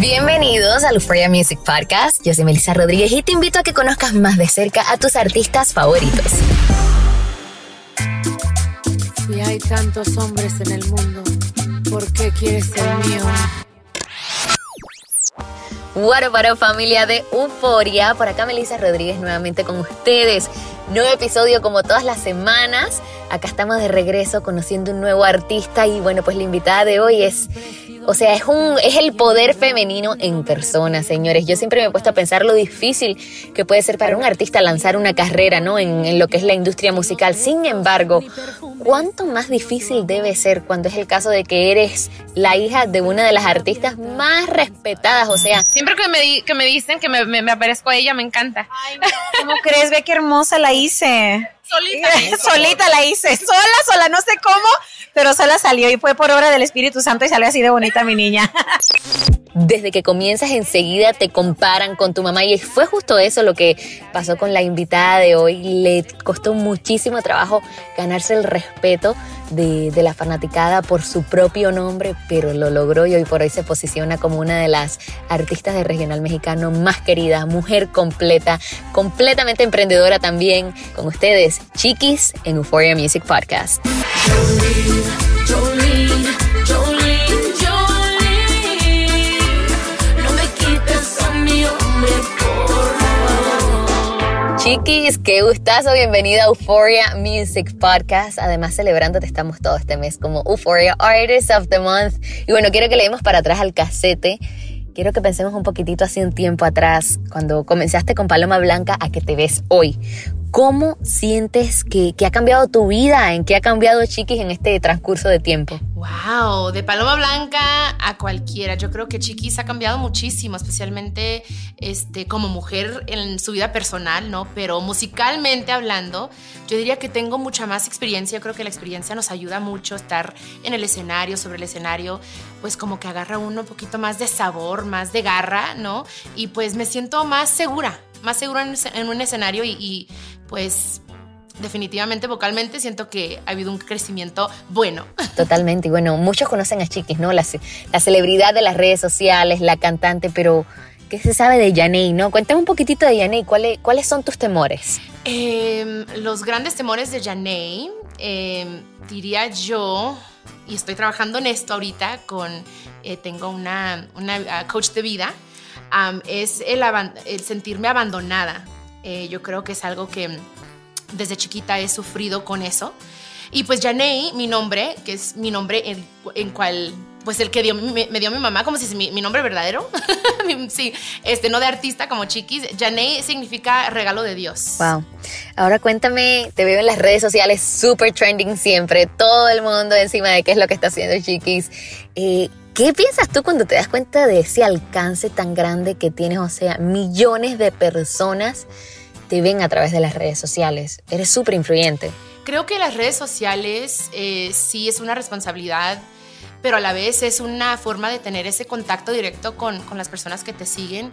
Bienvenidos al Euphoria Music Podcast. Yo soy Melissa Rodríguez y te invito a que conozcas más de cerca a tus artistas favoritos. Si hay tantos hombres en el mundo, ¿por qué quieres ser mío? Up, familia de Euforia. Por acá Melissa Rodríguez nuevamente con ustedes. Nuevo episodio como todas las semanas. Acá estamos de regreso conociendo un nuevo artista y bueno, pues la invitada de hoy es, o sea, es un es el poder femenino en persona, señores. Yo siempre me he puesto a pensar lo difícil que puede ser para un artista lanzar una carrera, ¿no? En, en lo que es la industria musical. Sin embargo, ¿cuánto más difícil debe ser cuando es el caso de que eres la hija de una de las artistas más respetadas? O sea, Siempre que me, di- que me dicen que me, me, me aparezco a ella, me encanta. ¿Cómo crees? Ve qué hermosa la hice. Solita. Solita la hice. Sola, sola, no sé cómo, pero sola salió y fue por obra del Espíritu Santo y salió así de bonita mi niña. desde que comienzas enseguida te comparan con tu mamá y fue justo eso lo que pasó con la invitada de hoy. Le costó muchísimo trabajo ganarse el respeto de, de la fanaticada por su propio nombre, pero lo logró y hoy por hoy se posiciona como una de las artistas de regional mexicano más queridas, mujer completa, completamente emprendedora también. Con ustedes, Chiquis en Euphoria Music Podcast. Chiquis, qué gustazo, bienvenida a Euphoria Music Podcast. Además, celebrándote estamos todo este mes como Euphoria Artist of the Month. Y bueno, quiero que le demos para atrás al casete. Quiero que pensemos un poquitito hace un tiempo atrás, cuando comenzaste con Paloma Blanca, a que te ves hoy. ¿Cómo sientes que, que ha cambiado tu vida? ¿En qué ha cambiado Chiquis en este transcurso de tiempo? Wow, de Paloma Blanca a cualquiera. Yo creo que Chiquis ha cambiado muchísimo, especialmente este, como mujer en su vida personal, ¿no? Pero musicalmente hablando, yo diría que tengo mucha más experiencia. Yo creo que la experiencia nos ayuda mucho estar en el escenario, sobre el escenario, pues como que agarra uno un poquito más de sabor, más de garra, ¿no? Y pues me siento más segura, más segura en, en un escenario y, y pues definitivamente vocalmente siento que ha habido un crecimiento bueno. Totalmente. Y bueno, muchos conocen a Chiquis, ¿no? La, la celebridad de las redes sociales, la cantante, pero ¿qué se sabe de Yanei, no? Cuéntame un poquitito de Yanei. ¿Cuáles, ¿Cuáles son tus temores? Em, los grandes temores de Janey, em, diría yo, y estoy trabajando en esto ahorita con, eh, tengo una, una ah, coach de vida, es el, sentirme abandonada. Eh, yo creo que es algo que desde chiquita he sufrido con eso. Y pues Janey, mi nombre, que es mi nombre en, en cual, pues el que dio, me, dio mi mamá, como si es mi, mi nombre verdadero. sí, este, no de artista como Chiquis. Janey significa regalo de Dios. Wow. Ahora cuéntame, te veo en las redes sociales súper trending siempre, todo el mundo encima de qué es lo que está haciendo Chiquis. Eh, ¿Qué piensas tú cuando te das cuenta de ese alcance tan grande que tienes? O sea, millones de personas te ven a través de las redes sociales. Eres súper influyente. Creo que las redes sociales eh, sí es una responsabilidad, pero a la vez es una forma de tener ese contacto directo con, con las personas que te siguen.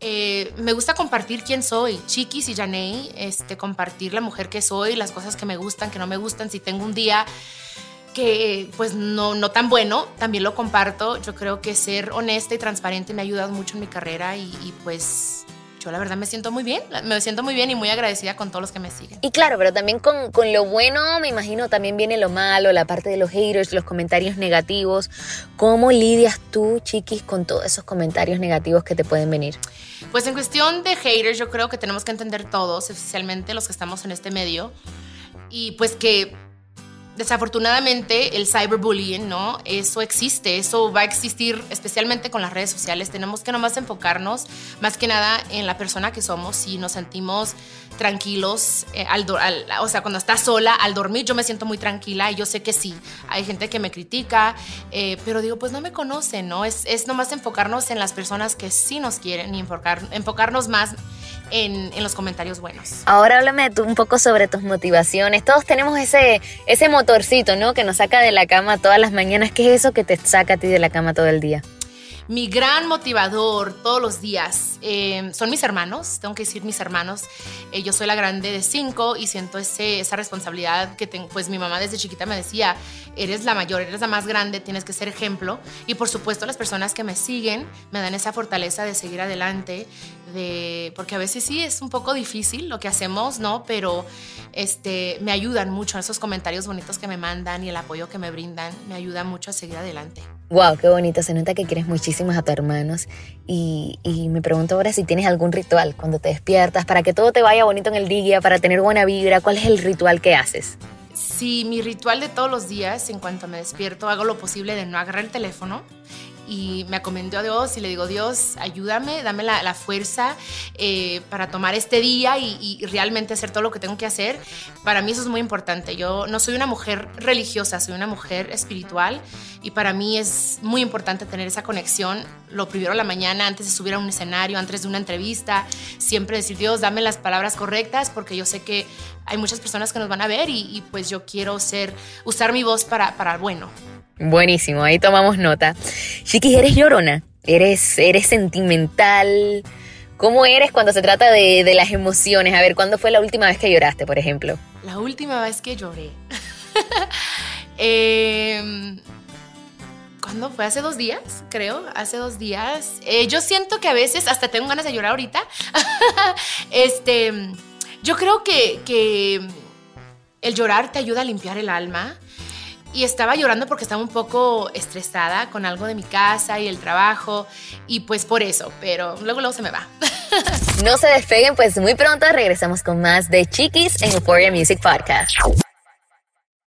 Eh, me gusta compartir quién soy, Chiquis y Janey, este, compartir la mujer que soy, las cosas que me gustan, que no me gustan. Si tengo un día que pues no, no tan bueno, también lo comparto. Yo creo que ser honesta y transparente me ha ayudado mucho en mi carrera y, y, pues yo la verdad me siento muy bien, me siento muy bien y muy agradecida con todos los que me siguen. Y claro, pero también con, con lo bueno, me imagino, también viene lo malo, la parte de los haters, los comentarios negativos. ¿Cómo lidias tú, chiquis, con todos esos comentarios negativos que te pueden venir? Pues en cuestión de haters, yo creo que tenemos que entender todos, especialmente los que estamos en este medio, y pues que desafortunadamente el cyberbullying, ¿no? Eso existe, eso va a existir especialmente con las redes sociales. Tenemos que nomás enfocarnos más que nada en la persona que somos y nos sentimos tranquilos, eh, al, o sea, cuando estás sola, al dormir yo me siento muy tranquila y yo sé que sí, hay gente que me critica, eh, pero digo, pues no me conocen, ¿no? Es, nomás enfocarnos en las personas que sí nos quieren y enfocar, enfocarnos más en, en, los comentarios buenos. Ahora háblame tú un poco sobre tus motivaciones. Todos tenemos ese, ese motorcito, ¿no? Que nos saca de la cama todas las mañanas. ¿Qué es eso que te saca a ti de la cama todo el día? Mi gran motivador todos los días eh, son mis hermanos, tengo que decir mis hermanos. Eh, yo soy la grande de cinco y siento ese, esa responsabilidad que tengo. Pues mi mamá desde chiquita me decía, eres la mayor, eres la más grande, tienes que ser ejemplo. Y por supuesto las personas que me siguen me dan esa fortaleza de seguir adelante, de, porque a veces sí es un poco difícil lo que hacemos, ¿no? Pero este, me ayudan mucho esos comentarios bonitos que me mandan y el apoyo que me brindan, me ayuda mucho a seguir adelante. Wow, qué bonito. Se nota que quieres muchísimo a tus hermanos. Y, y, me pregunto ahora si tienes algún ritual cuando te despiertas para que todo te vaya bonito en el día, para tener buena vibra. ¿Cuál es el ritual que haces? Sí, mi ritual de todos los días, en cuanto me despierto, hago lo posible de no agarrar el teléfono y me acomendó a Dios y le digo, Dios, ayúdame, dame la, fuerza eh, para tomar este día y, realmente hacer todo lo que tengo que hacer. Para mí eso es muy importante. Yo no soy una mujer religiosa, soy una mujer espiritual y para mí es muy importante tener esa conexión. Lo primero a la mañana, antes de subir a un escenario, antes de una entrevista, siempre decir, Dios, dame las palabras correctas porque yo sé que hay muchas personas que nos van a ver y, y pues yo quiero ser, usar mi voz para, para bueno. Buenísimo, ahí tomamos nota. Chiquis, ¿eres llorona? ¿Eres, eres sentimental? ¿Cómo eres cuando se trata de, de, las emociones? A ver, ¿cuándo fue la última vez que lloraste, por ejemplo? La última vez que lloré. eh, ¿Cuándo fue? Hace dos días, creo. Hace dos días. Eh, yo siento que a veces hasta tengo ganas de llorar ahorita. este, yo creo que, que el llorar te ayuda a limpiar el alma y estaba llorando porque estaba un poco estresada con algo de mi casa y el trabajo y pues por eso, pero luego luego se me va. No se despeguen, pues muy pronto regresamos con más de Chiquis en Euphoria Music Podcast.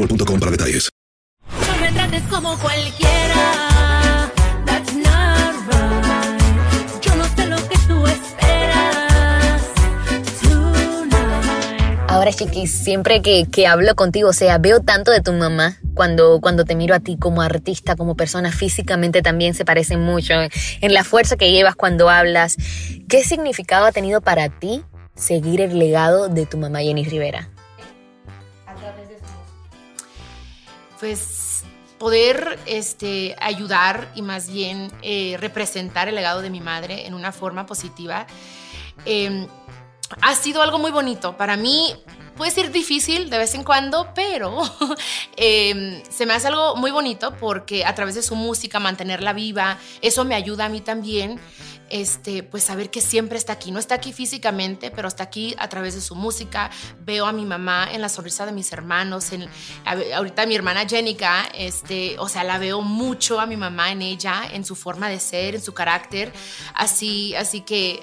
boostmobile.com para detalles. No me trates como cualquiera. Ahora, Chiquis, siempre que, que hablo contigo, o sea, veo tanto de tu mamá cuando, cuando te miro a ti como artista, como persona, físicamente también se parecen mucho, en la fuerza que llevas cuando hablas. ¿Qué significado ha tenido para ti seguir el legado de tu mamá Jenny Rivera? Pues poder este, ayudar y más bien eh, representar el legado de mi madre en una forma positiva. Eh, ha sido algo muy bonito. Para mí puede ser difícil de vez en cuando, pero eh, se me hace algo muy bonito porque a través de su música, mantenerla viva, eso me ayuda a mí también. Este, pues saber que siempre está aquí, no está aquí físicamente, pero está aquí a través de su música. Veo a mi mamá en la sonrisa de mis hermanos, en, ahorita mi hermana Jenica, este, o sea, la veo mucho a mi mamá en ella, en su forma de ser, en su carácter, así, así que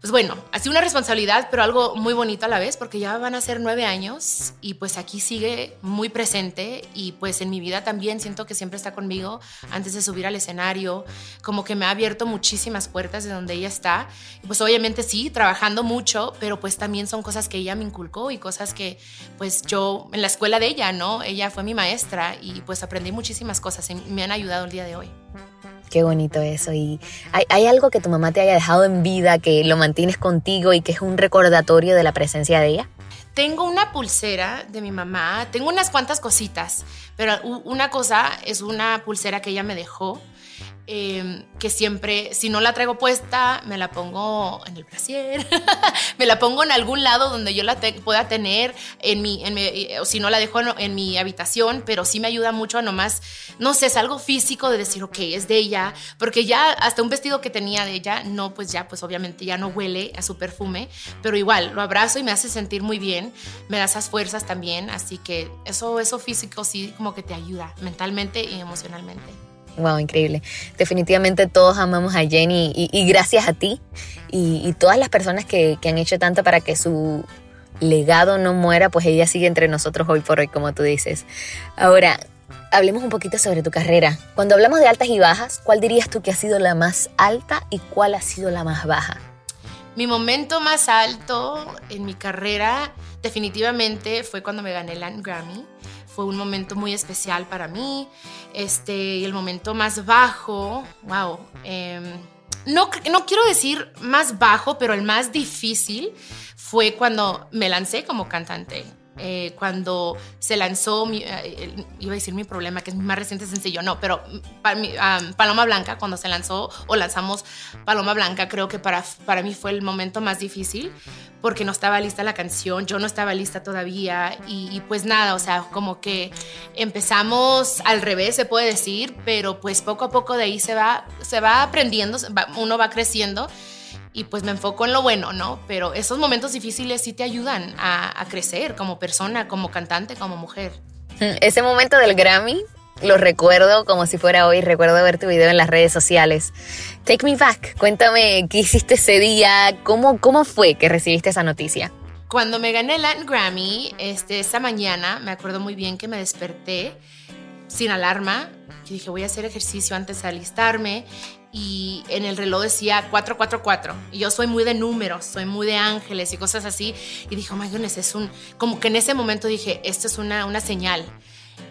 pues bueno, sido una responsabilidad, pero algo muy bonito a la vez, porque ya van a ser nueve años y pues aquí sigue muy presente y pues en mi vida también siento que siempre está conmigo antes de subir al escenario, como que me ha abierto muchísimas puertas de donde ella está. Y pues obviamente sí, trabajando mucho, pero pues también son cosas que ella me inculcó y cosas que pues yo en la escuela de ella, ¿no? Ella fue mi maestra y pues aprendí muchísimas cosas y me han ayudado el día de hoy. Qué bonito eso. ¿Y hay, algo que tu mamá te haya dejado en vida, que lo mantienes contigo y que es un recordatorio de la presencia de ella? Tengo una pulsera de mi mamá, tengo unas cuantas cositas, pero una cosa es una pulsera que ella me dejó Em, que siempre, si no la traigo puesta, me la pongo en el brasier, me la pongo en algún lado donde yo la pueda tener, en mi, en mi, o si no la dejo en, mi habitación, pero sí me ayuda mucho a nomás, no sé, es algo físico de decir, ok, es de ella, porque ya hasta un vestido que tenía de ella, no, pues ya, pues obviamente ya no huele a su perfume, pero igual lo abrazo y me hace sentir muy bien, me da esas fuerzas también, así que eso, eso físico sí como que te ayuda mentalmente y emocionalmente. Wow, increíble. Definitivamente todos amamos a Jenny y, gracias a ti y, todas las personas que, que, han hecho tanto para que su legado no muera, pues ella sigue entre nosotros hoy por hoy, como tú dices. Ahora, hablemos un poquito sobre tu carrera. Cuando hablamos de altas y bajas, ¿cuál dirías tú que ha sido la más alta y cuál ha sido la más baja? Mi momento más alto en mi carrera definitivamente fue cuando me gané el Grammy fue un momento muy especial para mí. Este, y el momento más bajo, wow. Em, no, no quiero decir más bajo, pero el más difícil fue cuando me lancé como cantante. Eh, cuando se lanzó, mi, eh, iba a decir mi problema, que es mi más reciente sencillo, no, pero Paloma Blanca, cuando se lanzó o lanzamos Paloma Blanca, creo que para, para mí fue el momento más difícil porque no estaba lista la canción, yo no estaba lista todavía y, pues nada, o sea, como que empezamos al revés, se puede decir, pero pues poco a poco de ahí se va, se va aprendiendo, uno va creciendo y pues me enfoco en lo bueno, ¿no? Pero esos momentos difíciles sí te ayudan a, crecer como persona, como cantante, como mujer. Mm, ese momento del Grammy lo recuerdo como si fuera hoy, recuerdo ver tu video en las redes sociales. Take me back, cuéntame qué hiciste ese día, cómo, cómo fue que recibiste esa noticia. Cuando me gané el Grammy, este, esa mañana, me acuerdo muy bien que me desperté sin alarma. Yo dije, voy a hacer ejercicio antes de alistarme y en el reloj decía 444. Y yo soy muy de números, soy muy de ángeles y cosas así. Y dije, oh my goodness, es un. Como que en ese momento dije, esto es una, una señal.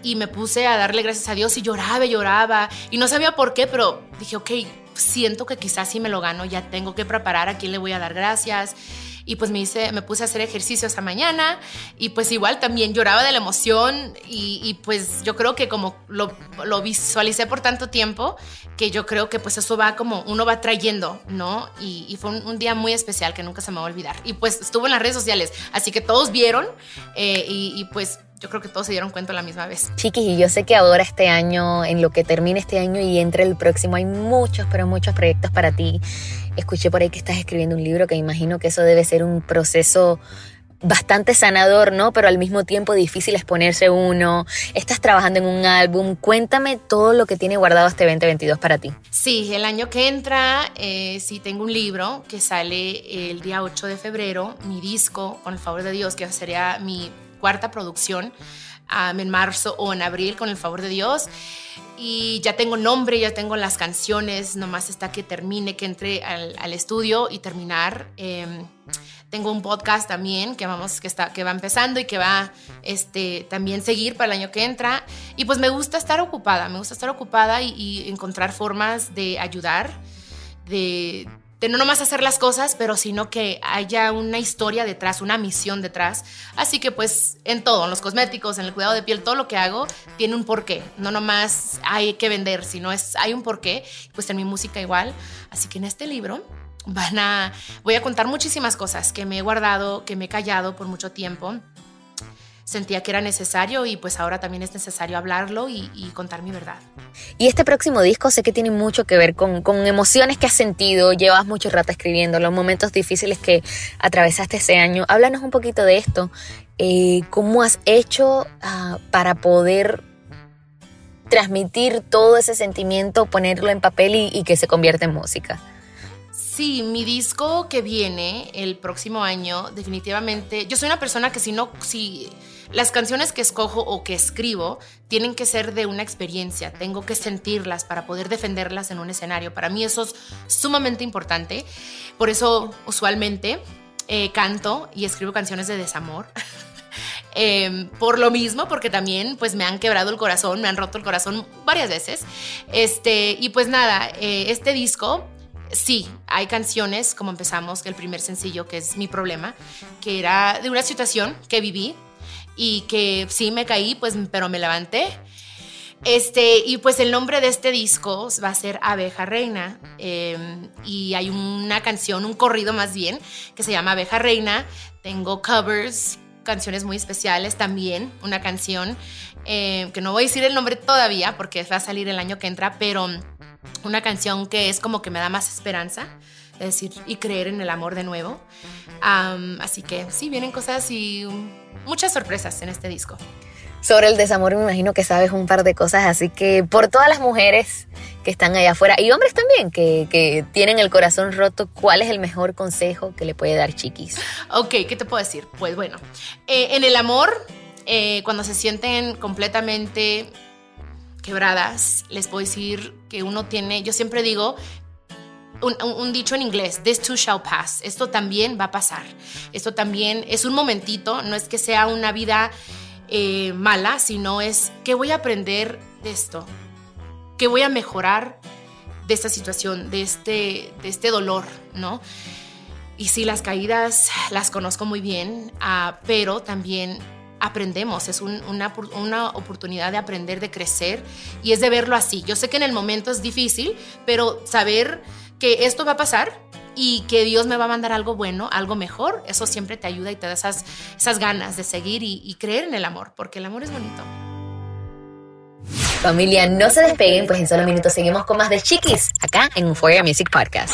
Y me puse a darle gracias a Dios y lloraba, lloraba. Y no sabía por qué, pero dije, ok, siento que quizás si me lo gano, ya tengo que preparar a quién le voy a dar gracias y pues me, hice, me puse a hacer ejercicio esa mañana y pues igual también lloraba de la emoción y, pues yo creo que como lo, lo, visualicé por tanto tiempo que yo creo que pues eso va como uno va trayendo, ¿no? Y, fue un, día muy especial que nunca se me va a olvidar. Y pues estuvo en las redes sociales, así que todos vieron eh, y, y pues yo creo que todos se dieron cuenta a la misma vez. Chiquis, y yo sé que ahora este año, en lo que termine este año y entre el próximo, hay muchos, pero muchos proyectos para ti. Escuché por ahí que estás escribiendo un libro, que imagino que eso debe ser un proceso bastante sanador, ¿no? Pero al mismo tiempo difícil exponerse uno. Estás trabajando en un álbum. Cuéntame todo lo que tiene guardado este 2022 para ti. Sí, el año que entra, eh, sí tengo un libro que sale el día 8 de febrero, mi disco, con el favor de Dios, que sería mi cuarta producción. en marzo o en abril, con el favor de Dios. Y ya tengo nombre, ya tengo las canciones, nomás está que termine, que entre al, estudio y terminar. Em, tengo un podcast también que vamos que está que va empezando y que va este también seguir para el año que entra y pues me gusta estar ocupada, me gusta estar ocupada y, y encontrar formas de ayudar de de no nomás hacer las cosas, pero sino que haya una historia detrás, una misión detrás. Así que pues en todo, en los cosméticos, en el cuidado de piel, todo lo que hago tiene un porqué. No nomás hay que vender, sino es hay un porqué. Pues en mi música igual. Así que en este libro van a voy a contar muchísimas cosas que me he guardado, que me he callado por mucho tiempo sentía que era necesario y pues ahora también es necesario hablarlo y, contar mi verdad. Y este próximo disco sé que tiene mucho que ver con, emociones que has sentido, llevas mucho rato escribiendo, los momentos difíciles que atravesaste ese año. Háblanos un poquito de esto. Eh, ¿Cómo has hecho ah, para poder transmitir todo ese sentimiento, ponerlo en papel y, y que se convierta en música? Sí, mi disco que viene el próximo año, definitivamente. Yo soy una persona que si no, si las canciones que escojo o que escribo tienen que ser de una experiencia, tengo que sentirlas para poder defenderlas en un escenario. Para mí eso es sumamente importante. Por eso usualmente eh, canto y escribo canciones de desamor. Em, por lo mismo, porque también pues me han quebrado el corazón, me han roto el corazón varias veces. Este, y pues nada, eh, este disco sí, hay canciones, como empezamos, el primer sencillo, que es Mi Problema, que era de una situación que viví y que sí me caí, pues, pero me levanté. Este, y pues el nombre de este disco va a ser Abeja Reina. Em, y hay una canción, un corrido más bien, que se llama Abeja Reina. Tengo covers, canciones muy especiales también. Una canción em, que no voy a decir el nombre todavía porque va a salir el año que entra, pero una canción que es como que me da más esperanza. Es decir, y creer en el amor de nuevo. así que sí, vienen cosas y muchas sorpresas en este disco. Sobre el desamor me imagino que sabes un par de cosas, así que por todas las mujeres que están allá afuera y hombres también que, tienen el corazón roto, ¿cuál es el mejor consejo que le puede dar Chiquis? Ok, ¿qué te puedo decir? Pues bueno, eh, en el amor, eh, cuando se sienten completamente quebradas, les puedo decir que uno tiene, yo siempre digo un, dicho en inglés, this too shall pass. Esto también va a pasar. Esto también es un momentito, no es que sea una vida eh, mala, sino es que voy a aprender de esto, que voy a mejorar de esta situación, de este, de este dolor, ¿no? Y sí, las caídas las conozco muy bien, ah, pero también aprendemos, es una, una, oportunidad de aprender, de crecer y es de verlo así. Yo sé que en el momento es difícil, pero saber que esto va a pasar y que Dios me va a mandar algo bueno, algo mejor, eso siempre te ayuda y te da esas, ganas de seguir y, y creer en el amor, porque el amor es bonito. Familia, no se despeguen, pues en solo minutos seguimos con más de Chiquis, acá en Euphoria Music Podcast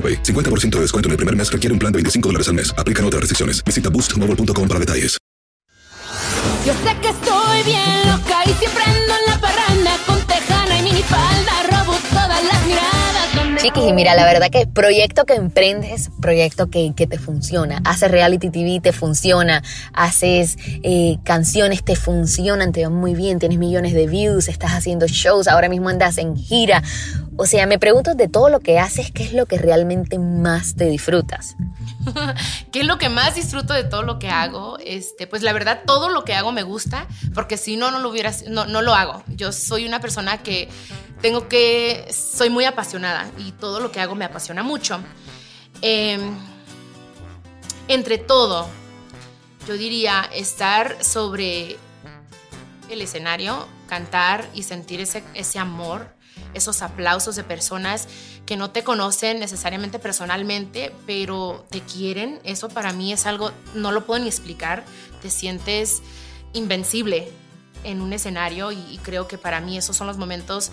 AroPay. 50% de descuento en el primer mes requiere un plan de 25 dólares al mes. Aplican otras restricciones. Visita boostmobile.com para detalles. Yo sé que estoy bien loca y siempre ando en la parranda Chiquis, y mira, la verdad que proyecto que emprendes, proyecto que, que te funciona. Haces reality TV, te funciona. Haces eh, canciones, te funcionan, te van muy bien. Tienes millones de views, estás haciendo shows, ahora mismo andas en gira. O sea, me pregunto de todo lo que haces, ¿qué es lo que realmente más te disfrutas? ¿Qué es lo que más disfruto de todo lo que hago? Este, pues la verdad, todo lo que hago me gusta, porque si no, no lo hubiera, no, no lo hago. Yo soy una persona que tengo que, soy muy apasionada y todo lo que hago me apasiona mucho. Eh, entre todo, yo diría estar sobre el escenario, cantar y sentir ese, ese amor, esos aplausos de personas que no te conocen necesariamente personalmente, pero te quieren. Eso para mí es algo, no lo puedo ni explicar. Te sientes invencible en un escenario y creo que para mí esos son los momentos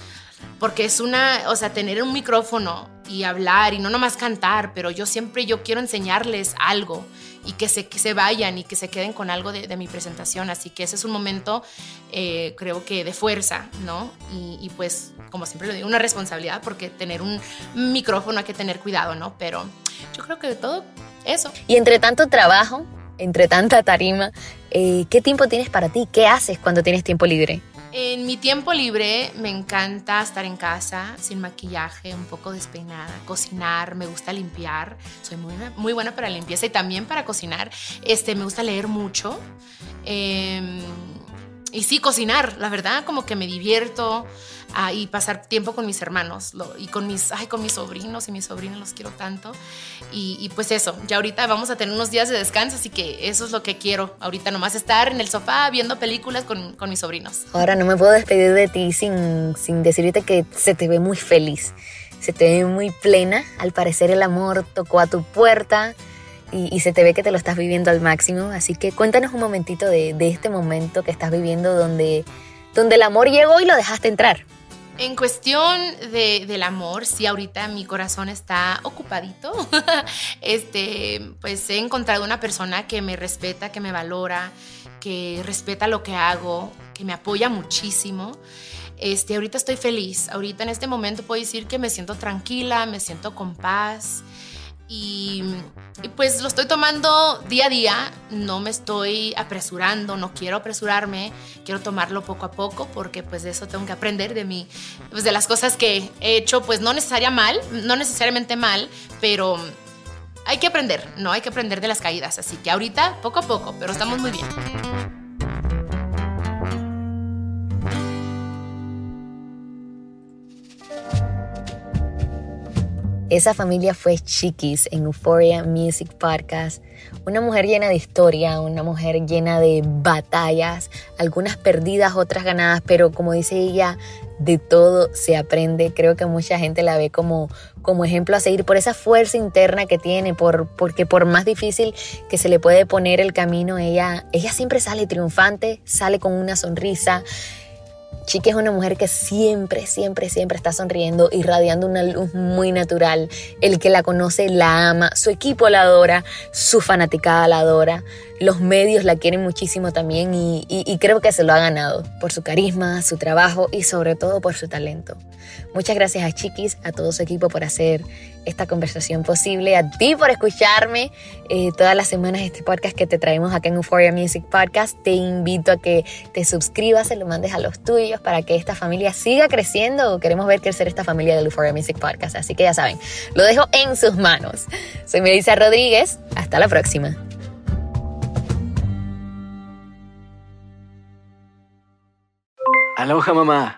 porque es una, o sea, tener un micrófono y hablar y no nomás cantar, pero yo siempre yo quiero enseñarles algo y que se, que se vayan y que se queden con algo de, de mi presentación. Así que ese es un momento, eh, creo que de fuerza, ¿no? Y, y, pues, como siempre lo digo, una responsabilidad porque tener un micrófono hay que tener cuidado, ¿no? Pero yo creo que todo eso. Y entre tanto trabajo, entre tanta tarima, eh, ¿qué tiempo tienes para ti? ¿Qué haces cuando tienes tiempo libre? En mi tiempo libre me encanta estar en casa sin maquillaje, un poco despeinada, cocinar, me gusta limpiar, soy muy, muy buena para limpieza y también para cocinar. Este, me gusta leer mucho. Eh, y sí, cocinar, la verdad, como que me divierto ah, y pasar tiempo con mis hermanos y con mis, ay, con mis sobrinos y mis sobrinos los quiero tanto. Y, y, pues eso, ya ahorita vamos a tener unos días de descanso, así que eso es lo que quiero. Ahorita nomás estar en el sofá viendo películas con, con mis sobrinos. Ahora no me puedo despedir de ti sin, sin decirte que se te ve muy feliz, se te ve muy plena. Al parecer el amor tocó a tu puerta y, y, se te ve que te lo estás viviendo al máximo. Así que cuéntanos un momentito de, de este momento que estás viviendo donde, donde el amor llegó y lo dejaste entrar. En cuestión de, del amor, sí, ahorita mi corazón está ocupadito. este, pues he encontrado una persona que me respeta, que me valora, que respeta lo que hago, que me apoya muchísimo. Este, ahorita estoy feliz. Ahorita en este momento puedo decir que me siento tranquila, me siento con paz. Y, pues lo estoy tomando día a día, no me estoy apresurando, no quiero apresurarme, quiero tomarlo poco a poco porque pues de eso tengo que aprender de mí, pues de las cosas que he hecho, pues no necesaria mal, no necesariamente mal, pero hay que aprender, no hay que aprender de las caídas, así que ahorita poco a poco, pero estamos muy bien. Esa familia fue Chiquis en Euphoria Music Podcast. Una mujer llena de historia, una mujer llena de batallas, algunas perdidas, otras ganadas, pero como dice ella, de todo se aprende. Creo que mucha gente la ve como, como ejemplo a seguir por esa fuerza interna que tiene, por, porque por más difícil que se le puede poner el camino, ella, ella siempre sale triunfante, sale con una sonrisa. Chiqui es una mujer que siempre, siempre, siempre está sonriendo, irradiando una luz muy natural. El que la conoce la ama, su equipo la adora, su fanaticada la adora. Los medios la quieren muchísimo también y, y, y, creo que se lo ha ganado por su carisma, su trabajo y sobre todo por su talento. Muchas gracias a Chiquis, a todo su equipo por hacer esta conversación posible, a ti por escucharme eh, todas las semanas este podcast que te traemos acá en Euphoria Music Podcast. Te invito a que te suscribas, se lo mandes a los tuyos para que esta familia siga creciendo. Queremos ver crecer esta familia del Euphoria Music Podcast, así que ya saben, lo dejo en sus manos. Soy Melissa Rodríguez, hasta la próxima. Aloha mamá.